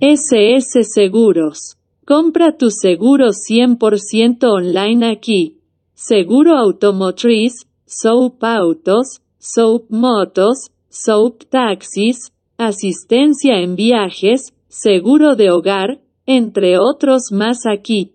SS Seguros. Compra tu seguro 100% online aquí. Seguro automotriz, SOAP Autos, SOAP Motos, SOAP Taxis, asistencia en viajes, seguro de hogar, entre otros más aquí.